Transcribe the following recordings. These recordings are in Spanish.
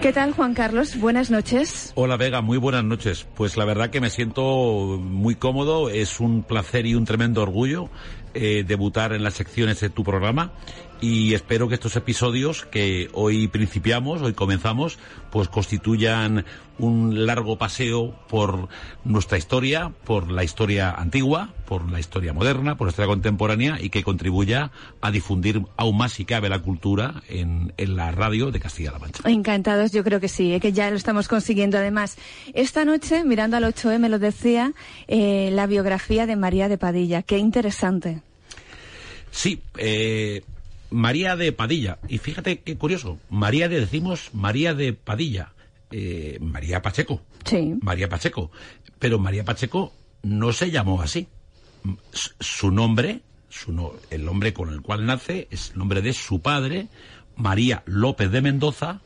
¿Qué tal, Juan Carlos? Buenas noches. Hola, Vega, muy buenas noches. Pues la verdad que me siento muy cómodo, es un placer y un tremendo orgullo eh, debutar en las secciones de tu programa y espero que estos episodios que hoy principiamos, hoy comenzamos, pues constituyan un largo paseo por nuestra historia, por la historia antigua, por la historia moderna, por la historia contemporánea y que contribuya a difundir aún más si cabe la cultura en, en la radio de Castilla-La Mancha. Encantados, yo creo que sí, ¿eh? que ya lo estamos consiguiendo. Además, esta noche, mirando al 8M, me lo decía, eh, la biografía de María de Padilla. Qué interesante. Sí, eh, María de Padilla. Y fíjate qué curioso. María de, decimos María de Padilla. Eh, María Pacheco. Sí. María Pacheco. Pero María Pacheco no se llamó así. S- Su nombre, su no- el nombre con el cual nace, es el nombre de su padre, María López de Mendoza,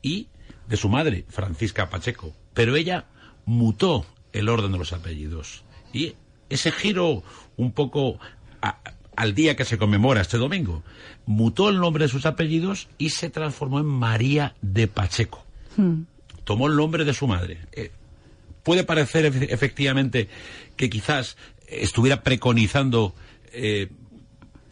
y de su madre, Francisca Pacheco. Pero ella mutó el orden de los apellidos. Y ese giro un poco a- al día que se conmemora este domingo, mutó el nombre de sus apellidos y se transformó en María de Pacheco. Tomó el nombre de su madre. Eh, puede parecer efe- efectivamente que quizás estuviera preconizando eh,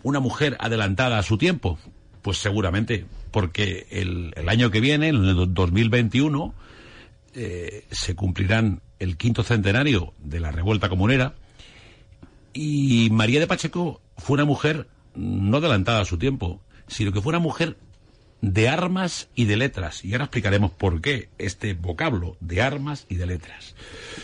una mujer adelantada a su tiempo. Pues seguramente, porque el, el año que viene, en el do- 2021, eh, se cumplirán el quinto centenario de la revuelta comunera y María de Pacheco fue una mujer no adelantada a su tiempo, sino que fue una mujer de armas y de letras. Y ahora explicaremos por qué este vocablo de armas y de letras.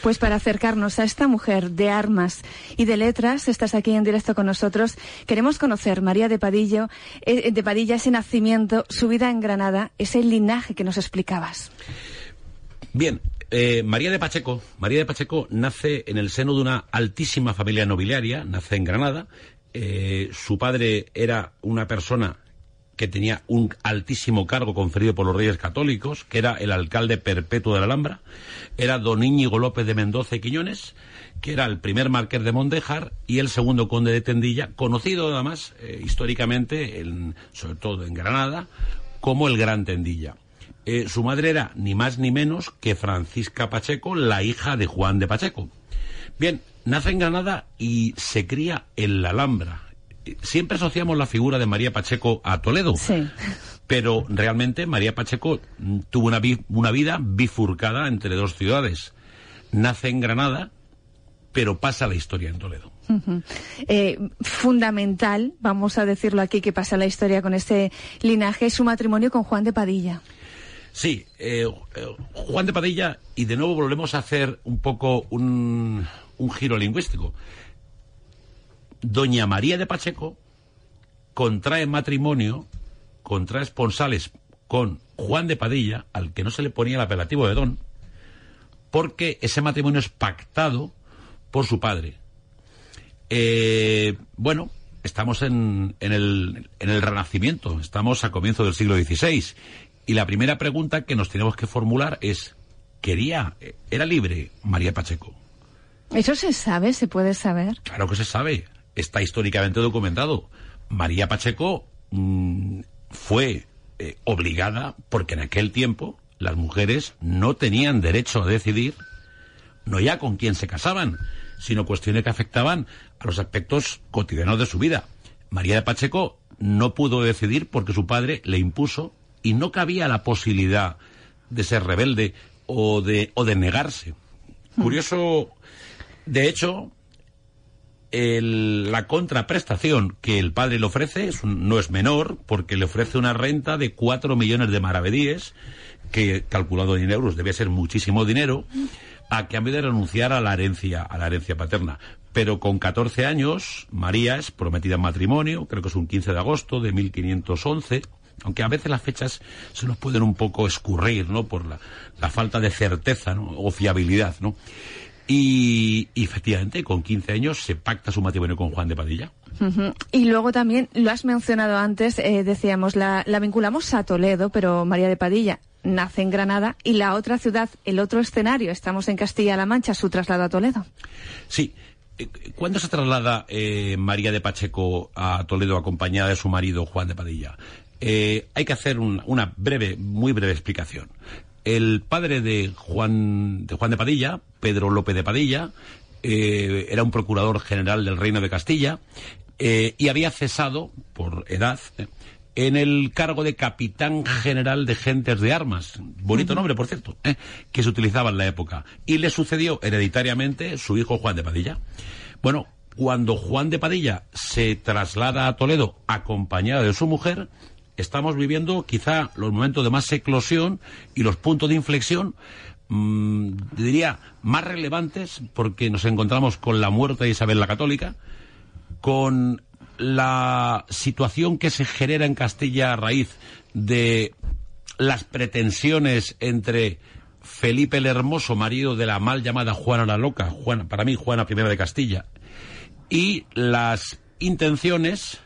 Pues para acercarnos a esta mujer de armas y de letras, estás aquí en directo con nosotros. Queremos conocer María de Padillo, eh, de Padilla, ese nacimiento, su vida en Granada, ese linaje que nos explicabas. Bien, eh, María de Pacheco, María de Pacheco nace en el seno de una altísima familia nobiliaria, nace en Granada. Eh, su padre era una persona que tenía un altísimo cargo conferido por los reyes católicos, que era el alcalde perpetuo de la Alhambra, era don Íñigo López de Mendoza y Quiñones, que era el primer marqués de Mondejar y el segundo conde de Tendilla, conocido además eh, históricamente, en- sobre todo en Granada, como el Gran Tendilla. Eh, su madre era ni más ni menos que Francisca Pacheco, la hija de Juan de Pacheco. Bien, nace en Granada y se cría en la Alhambra. Siempre asociamos la figura de María Pacheco a Toledo. Sí. Pero realmente María Pacheco mm, tuvo una, vi- una vida bifurcada entre dos ciudades. Nace en Granada, pero pasa la historia en Toledo. Eh, fundamental, vamos a decirlo aquí, que pasa la historia con este linaje, es su matrimonio con Juan de Padilla. Sí, eh, eh, Juan de Padilla, y de nuevo volvemos a hacer un poco un, un giro lingüístico. Doña María de Pacheco contrae matrimonio, contrae esponsales con Juan de Padilla, al que no se le ponía el apelativo de don, porque ese matrimonio es pactado por su padre. Eh, bueno, estamos en, en el, en el Renacimiento, estamos a comienzo del siglo XVI, y la primera pregunta que nos tenemos que formular es, ¿quería, era libre María Pacheco? ¿Eso se sabe? ¿Se puede saber? Claro que se sabe, está históricamente documentado. María Pacheco mm, fue eh, obligada, porque en aquel tiempo las mujeres no tenían derecho a decidir, no ya con quién se casaban, sino cuestiones que afectaban a los aspectos cotidianos de su vida. María de Pacheco no pudo decidir porque su padre le impuso y no cabía la posibilidad de ser rebelde o de, o de negarse. Curioso, de hecho, el- la contraprestación que el padre le ofrece no es menor, porque le ofrece una renta de 4 millones de maravedíes, que calculado en euros debía ser muchísimo dinero, a cambio de renunciar a la herencia, a la herencia paterna. Pero con 14 años, María es prometida en matrimonio, creo que es un 15 de agosto de 1511, aunque a veces las fechas se nos pueden un poco escurrir, ¿no? Por la, falta de certeza, O fiabilidad, ¿no? Y, efectivamente, con 15 años se pacta su matrimonio con Juan de Padilla. Y luego también, lo has mencionado antes, eh, decíamos, la, la vinculamos a Toledo, pero María de Padilla nace en Granada y la otra ciudad, el otro escenario, estamos en Castilla-La Mancha, su traslado a Toledo. Sí, eh, ¿Cuándo se traslada eh, María de Pacheco a Toledo acompañada de su marido Juan de Padilla? Eh, hay que hacer una breve, muy breve explicación. El padre de Juan de, Juan de Padilla, Pedro López de Padilla, era un procurador general del Reino de Castilla y había cesado, por edad, en el cargo de capitán general de gentes de armas, bonito nombre por cierto, ¿eh? que se utilizaba en la época, y le sucedió hereditariamente su hijo Juan de Padilla. Bueno, cuando Juan de Padilla se traslada a Toledo acompañado de su mujer, estamos viviendo quizá los momentos de más eclosión y los puntos de inflexión mmm, diría más relevantes porque nos encontramos con la muerte de Isabel la Católica, con la situación que se genera en Castilla a raíz de las pretensiones entre Felipe el Hermoso, marido de la mal llamada Juana la Loca, Juana, para mí Juana I de Castilla, y las intenciones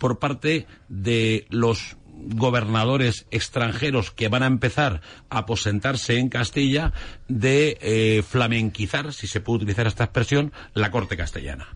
por parte de los gobernadores extranjeros que van a empezar a aposentarse en Castilla de eh, flamenquizar, si se puede utilizar esta expresión, la corte castellana.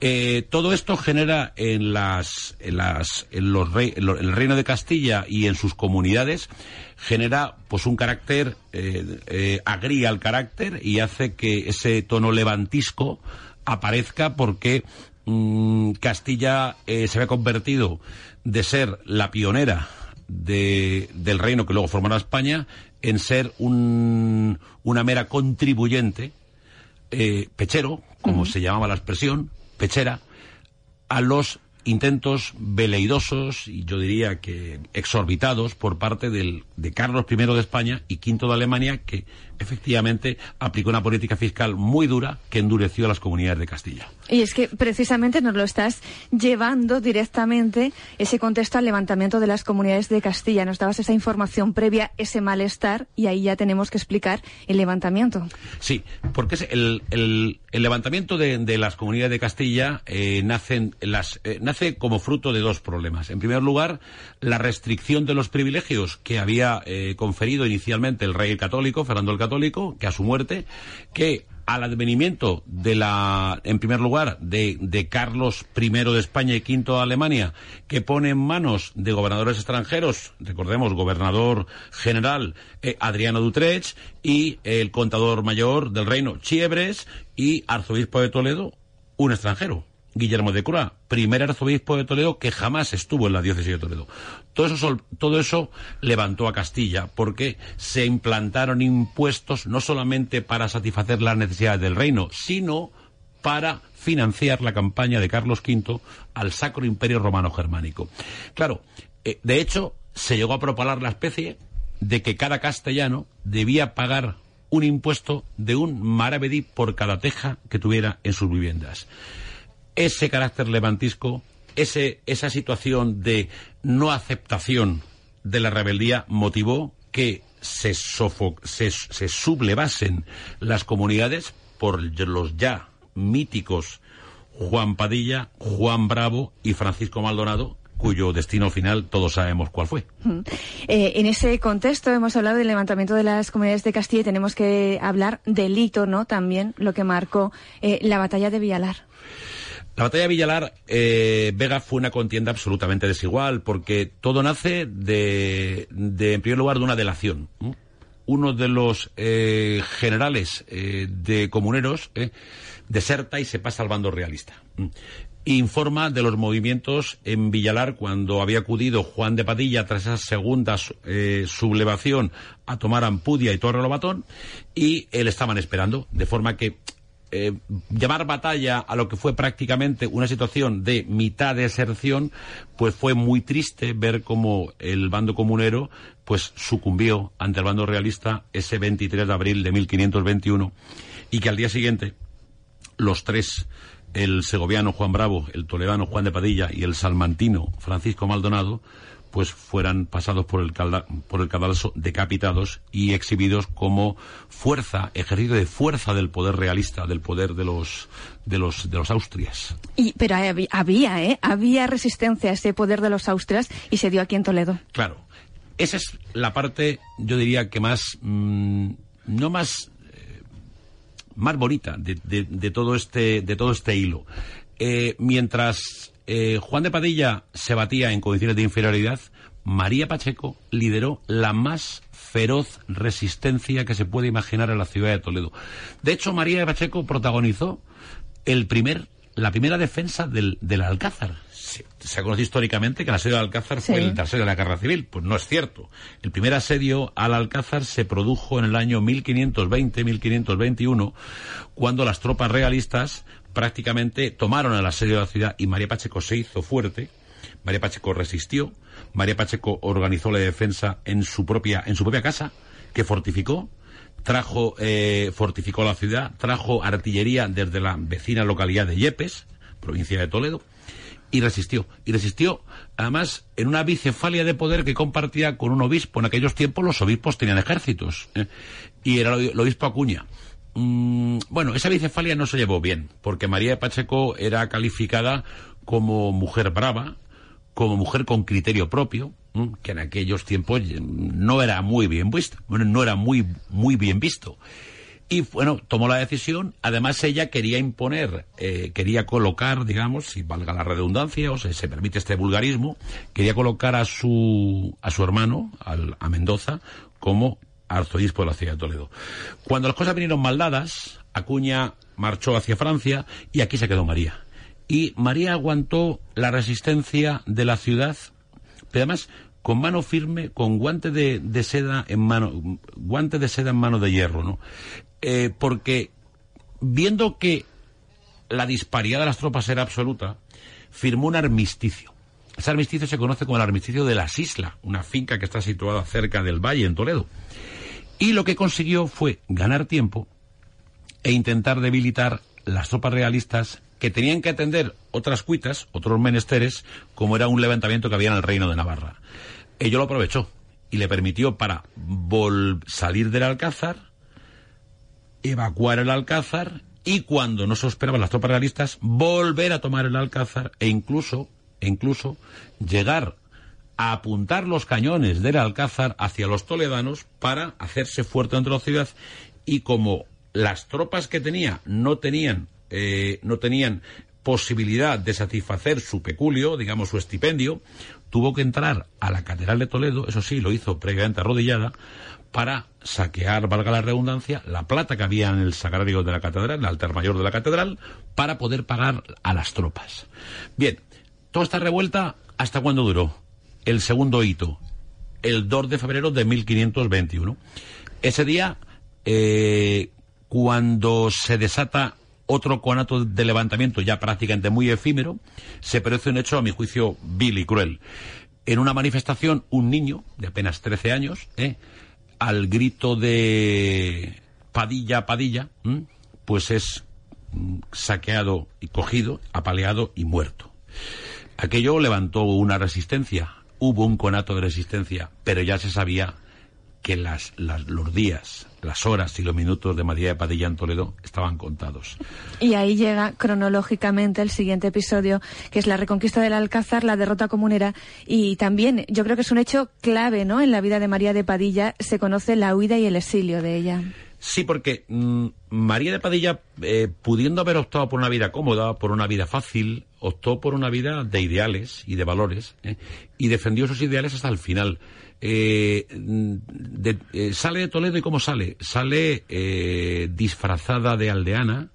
Eh, todo esto genera en las, en las, en los el reino de Castilla y en sus comunidades genera pues un carácter eh, eh, agría el carácter y hace que ese tono levantisco aparezca porque mm, Castilla se ve convertido de ser la pionera del reino que luego formará España en ser un, una mera contribuyente pechero, como se llamaba la expresión, pechera a los intentos veleidosos y yo diría que exorbitados por parte del, de Carlos I de España y V de Alemania que efectivamente aplicó una política fiscal muy dura que endureció a las comunidades de Castilla. Y es que precisamente nos lo estás llevando directamente ese contexto al levantamiento de las comunidades de Castilla. Nos dabas esa información previa, ese malestar, y ahí ya tenemos que explicar el levantamiento. Sí, porque el, el, levantamiento de, las comunidades de Castilla eh, nacen las, eh, nace como fruto de dos problemas. En primer lugar, la restricción de los privilegios que había eh, conferido inicialmente el rey católico, Fernando el católico, que a su muerte, que al advenimiento de la, en primer lugar, de, de, Carlos I de España y V de Alemania, que pone en manos de gobernadores extranjeros, recordemos, gobernador general eh, Adriano Dutrecht y el contador mayor del reino Chiebres y arzobispo de Toledo, un extranjero, Guillermo de Cura, primer arzobispo de Toledo que jamás estuvo en la diócesis de Toledo. Todo eso, todo eso levantó a Castilla porque se implantaron impuestos no solamente para satisfacer las necesidades del reino, sino para financiar la campaña de Carlos V al Sacro Imperio Romano Germánico. Claro, eh, de hecho, se llegó a propalar la especie de que cada castellano debía pagar un impuesto de un maravedí por cada teja que tuviera en sus viviendas ese carácter levantisco, ese, esa situación de no aceptación de la rebeldía motivó que se, se, sublevasen las comunidades por los ya míticos Juan Padilla, Juan Bravo y Francisco Maldonado, cuyo destino final todos sabemos cuál fue. Eh, en ese contexto hemos hablado del levantamiento de las comunidades de Castilla y tenemos que hablar del hito, ¿no? También lo que marcó eh, la batalla de Villalar. La batalla de Villalar eh, Vega fue una contienda absolutamente desigual porque todo nace de, en primer lugar, de una delación. Uno de los eh, generales eh, de comuneros deserta y se pasa al bando realista. Informa de los movimientos en Villalar cuando había acudido Juan de Padilla tras esa segunda sublevación a tomar Ampudia y Torre Lobatón y él estaban esperando, de forma que eh, llamar batalla a lo que fue prácticamente una situación de mitad de deserción, pues fue muy triste ver cómo el bando comunero pues sucumbió ante el bando realista ese 23 de abril de 1521 y que al día siguiente los tres el segoviano Juan Bravo, el toledano Juan de Padilla y el salmantino Francisco Maldonado pues fueran pasados por el, por el cadalso decapitados y exhibidos como fuerza, ejercicio de fuerza del poder realista, del poder de los de los de los Austrias. Y, pero había, ¿eh? Había resistencia a ese poder de los Austrias y se dio aquí en Toledo. Claro. Esa es la parte, yo diría que más, mm, no más, eh, más bonita de, de, todo este, de todo este hilo. Eh, mientras eh, Juan de Padilla se batía en condiciones de inferioridad, María Pacheco lideró la más feroz resistencia que se puede imaginar en la ciudad de Toledo. De hecho, María Pacheco protagonizó el primer, la primera defensa del, del Alcázar. Se, ha conocido históricamente que el asedio del Alcázar fue el asedio de la guerra civil. Pues no es cierto. El primer asedio al Alcázar se produjo en el año 1520-1521, cuando las tropas realistas prácticamente tomaron el asedio de la ciudad y María Pacheco se hizo fuerte. María Pacheco resistió. María Pacheco organizó la defensa en su propia, en su propia casa, que fortificó. Trajo, eh, fortificó la ciudad, trajo artillería desde la vecina localidad de Yepes, provincia de Toledo, y resistió. Y resistió, además, en una bicefalia de poder que compartía con un obispo. En aquellos tiempos los obispos tenían ejércitos. ¿eh? Y era el obispo Acuña. Mm, bueno, esa bicefalia no se llevó bien, porque María Pacheco era calificada como mujer brava, como mujer con criterio propio, que en aquellos tiempos no era muy bien visto, bueno, no era muy, muy bien visto. Y bueno, tomó la decisión. Además, ella quería imponer, eh, quería colocar, digamos, si valga la redundancia, o se, se permite este vulgarismo, quería colocar a su, a su hermano, al, a Mendoza, como arzobispo de la ciudad de Toledo. Cuando las cosas vinieron mal dadas, Acuña marchó hacia Francia y aquí se quedó María. Y María aguantó la resistencia de la ciudad, pero además con mano firme, con guante de, seda en mano, guante de seda en mano de hierro, ¿no? Eh, porque viendo que la disparidad de las tropas era absoluta, firmó un armisticio. Ese armisticio se conoce como el armisticio de las Islas, una finca que está situada cerca del valle, en Toledo. Y lo que consiguió fue ganar tiempo e intentar debilitar las tropas realistas que tenían que atender otras cuitas, otros menesteres, como era un levantamiento que había en el reino de Navarra. Ello lo aprovechó y le permitió para salir del Alcázar, evacuar el Alcázar y cuando no se esperaban las tropas realistas, volver a tomar el Alcázar e incluso, e incluso llegar a apuntar los cañones del Alcázar hacia los toledanos para hacerse fuerte dentro de la ciudad y como las tropas que tenía no tenían eh, no tenían posibilidad de satisfacer su peculio, digamos su estipendio, tuvo que entrar a la Catedral de Toledo, eso sí, lo hizo previamente arrodillada, para saquear, valga la redundancia, la plata que había en el sagrario de la catedral, el altar mayor de la catedral, para poder pagar a las tropas. Bien, toda esta revuelta, ¿hasta cuándo duró? el segundo hito, el 2 de febrero de 1521. Ese día, eh, cuando se desata otro conato de levantamiento ya prácticamente muy efímero, se produce un hecho, a mi juicio, vil y cruel. En una manifestación, un niño de apenas 13 años, eh, al grito de Padilla, Padilla, pues es mm, saqueado y cogido, apaleado y muerto. Aquello levantó una resistencia hubo un conato de resistencia, pero ya se sabía que las, los días, las horas y los minutos de María de Padilla en Toledo estaban contados. Y ahí llega cronológicamente el siguiente episodio, que es la reconquista del Alcázar, la derrota comunera, y también yo creo que es un hecho clave, ¿no? En la vida de María de Padilla se conoce la huida y el exilio de ella. Sí, porque mm, María de Padilla, eh, pudiendo haber optado por una vida cómoda, por una vida fácil, optó por una vida de ideales y de valores ¿eh? y defendió sus ideales hasta el final. Eh, sale de Toledo y cómo sale? Sale disfrazada de aldeana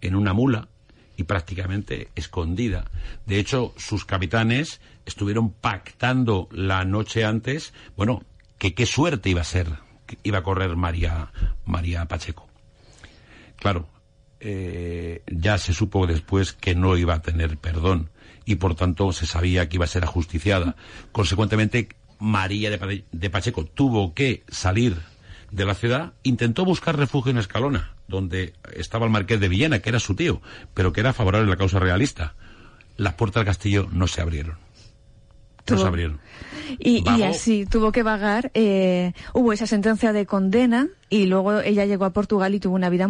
en una mula y prácticamente escondida. De hecho, sus capitanes estuvieron pactando la noche antes, bueno, que qué suerte iba a ser, iba a correr María, María Pacheco. Claro, eh, ya se supo después que no iba a tener perdón y por tanto se sabía que iba a ser ajusticiada. Consecuentemente, María de, Pacheco tuvo que salir de la ciudad, intentó buscar refugio en Escalona, donde estaba el marqués de Villena, que era su tío, pero que era favorable a la causa realista. Las puertas del castillo no se abrieron. Abrieron. Y, así tuvo que vagar. eh, hubo esa sentencia de condena y luego ella llegó a Portugal y tuvo una vida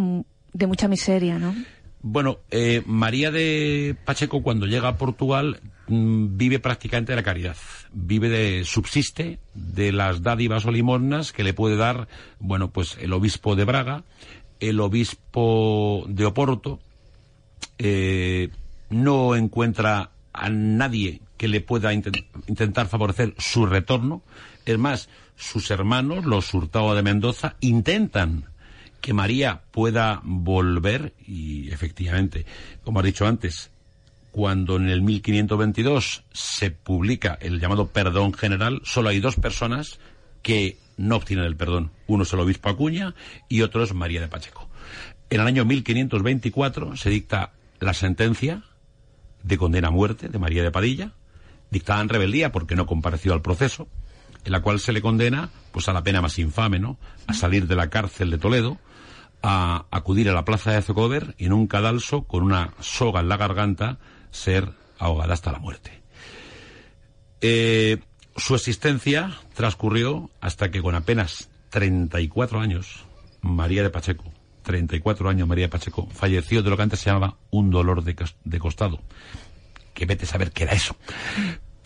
de mucha miseria, ¿no? Bueno, eh, María de Pacheco cuando llega a Portugal mm, vive prácticamente de la caridad. Vive de, subsiste de las dádivas o limosnas que le puede dar, bueno, pues el obispo de Braga, el obispo de Oporto, eh, no encuentra a nadie que le pueda inten- intentar favorecer su retorno. Es más, sus hermanos, los Hurtado de Mendoza, intentan que María pueda volver y efectivamente, como has dicho antes, cuando en el 1522 se publica el llamado perdón general, solo hay dos personas que no obtienen el perdón. Uno es el obispo Acuña y otro es María de Pacheco. En el año 1524 se dicta la sentencia de condena a muerte de María de Padilla, dictada en rebeldía porque no compareció al proceso, en la cual se le condena pues a la pena más infame, ¿no? A salir de la cárcel de Toledo, a acudir a la plaza de Zocover y en un cadalso con una soga en la garganta ser ahogada hasta la muerte. Eh, su existencia transcurrió hasta que con apenas 34 años, María de Pacheco, 34 años María de Pacheco, falleció de lo que antes se llamaba un dolor de, de costado. Que vete a saber qué era eso.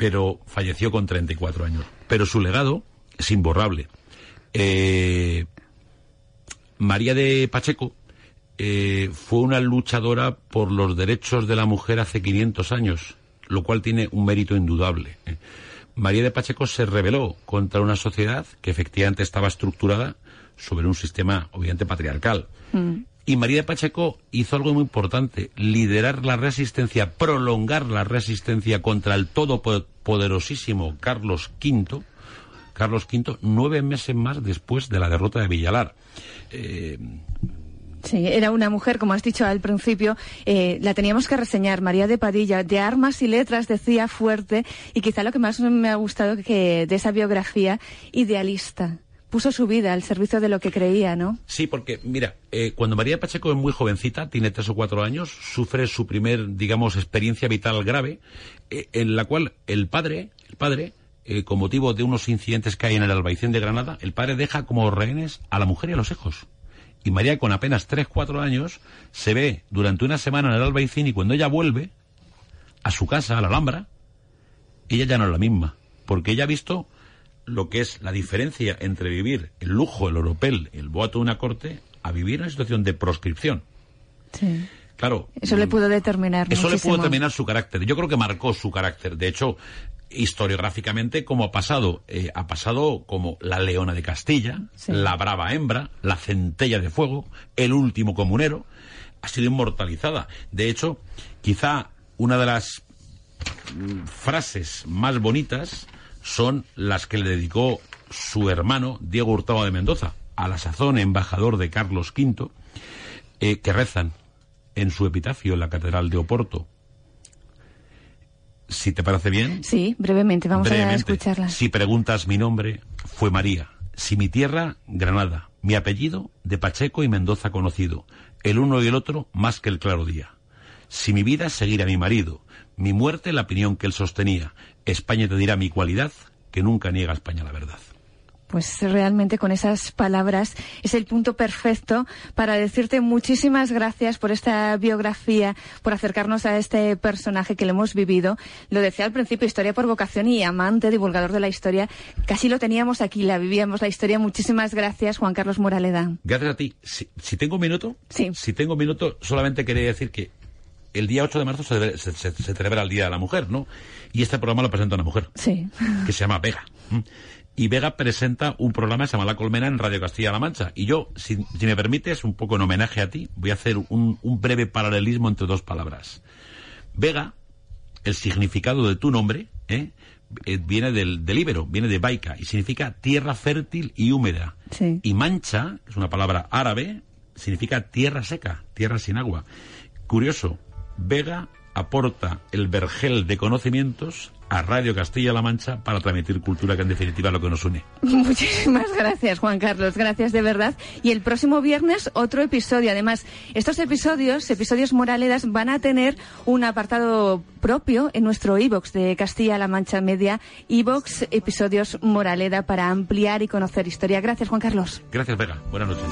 Pero falleció con 34 años. Pero su legado es imborrable. Eh, María de Pacheco eh, fue una luchadora por los derechos de la mujer hace 500 años, lo cual tiene un mérito indudable. eh. María de Pacheco se rebeló contra una sociedad que efectivamente estaba estructurada sobre un sistema obviamente patriarcal. Y María Pacheco hizo algo muy importante, liderar la resistencia, prolongar la resistencia contra el todopoderosísimo Carlos V, Carlos V, nueve meses más después de la derrota de Villalar. Sí, era una mujer, como has dicho al principio, eh, la teníamos que reseñar, María de Padilla, de armas y letras, decía fuerte, y quizá lo que más me ha gustado que de esa biografía, idealista. Puso su vida al servicio de lo que creía, ¿no? Sí, porque, mira, eh, cuando María Pacheco es muy jovencita, tiene tres o cuatro años, sufre su primer, digamos, experiencia vital grave, eh, en la cual el padre, el padre, eh, con motivo de unos incidentes que hay en el Albaicín de Granada, el padre deja como rehenes a la mujer y a los hijos. Y María, con apenas tres, cuatro años, se ve durante una semana en el Albaicín y cuando ella vuelve a su casa, a la Alhambra, ella ya no es la misma, porque ella ha visto lo que es la diferencia entre vivir el lujo, el oropel, el boato de una corte, a vivir una situación de proscripción. Sí. Claro. Eso le pudo determinar Eso le pudo determinar su carácter. Yo creo que marcó su carácter. De hecho, historiográficamente, como ha pasado, eh, ha pasado como la leona de Castilla, Sí. la brava hembra, la centella de fuego, el último comunero, ha sido inmortalizada. De hecho, quizá una de las mm, frases más bonitas son las que le dedicó su hermano Diego Hurtado de Mendoza, a la sazón embajador de Carlos V, eh, que rezan en su epitafio en la Catedral de Oporto. Si te parece bien, Sí, brevemente, vamos a escucharla. Si preguntas mi nombre, fue María. Si mi tierra, Granada. Mi apellido, de Pacheco y Mendoza conocido. El uno y el otro, más que el claro día. Si mi vida, seguir a mi marido. Mi muerte, la opinión que él sostenía. España te dirá mi cualidad, que nunca niega a España la verdad. Pues realmente con esas palabras es el punto perfecto para decirte muchísimas gracias por esta biografía, por acercarnos a este personaje que lo hemos vivido. Lo decía al principio, historia por vocación y amante, divulgador de la historia. Casi lo teníamos aquí, la vivíamos la historia. Muchísimas gracias, Juan Carlos Moraleda. Gracias a ti. Si, si tengo un minuto, Sí. si tengo un minuto, solamente quería decir que el día 8 de marzo se, se- se- se celebra el Día de la Mujer, ¿no? Y este programa lo presenta una mujer. Sí. que se llama Vega. ¿m? Y Vega presenta un programa que se llama La Colmena en Radio Castilla-La Mancha. Y yo, si, si me permites, un poco en homenaje a ti, voy a hacer un, un breve paralelismo entre dos palabras. Vega, el significado de tu nombre, ¿eh? Eh, viene del, del íbero, viene de Baika, y significa tierra fértil y húmeda. Sí. Y mancha, que es una palabra árabe, significa tierra seca, tierra sin agua. Curioso, Vega aporta el vergel de conocimientos a Radio Castilla-La Mancha para transmitir cultura, que en definitiva es lo que nos une. Muchísimas gracias, Juan Carlos. Gracias de verdad. Y el próximo viernes otro episodio. Además, estos episodios, episodios moraledas, van a tener un apartado propio en nuestro iBox de Castilla-La Mancha Media, iBox episodios Moraleda para ampliar y conocer historia. Gracias, Juan Carlos. Gracias, Vega. Buenas noches.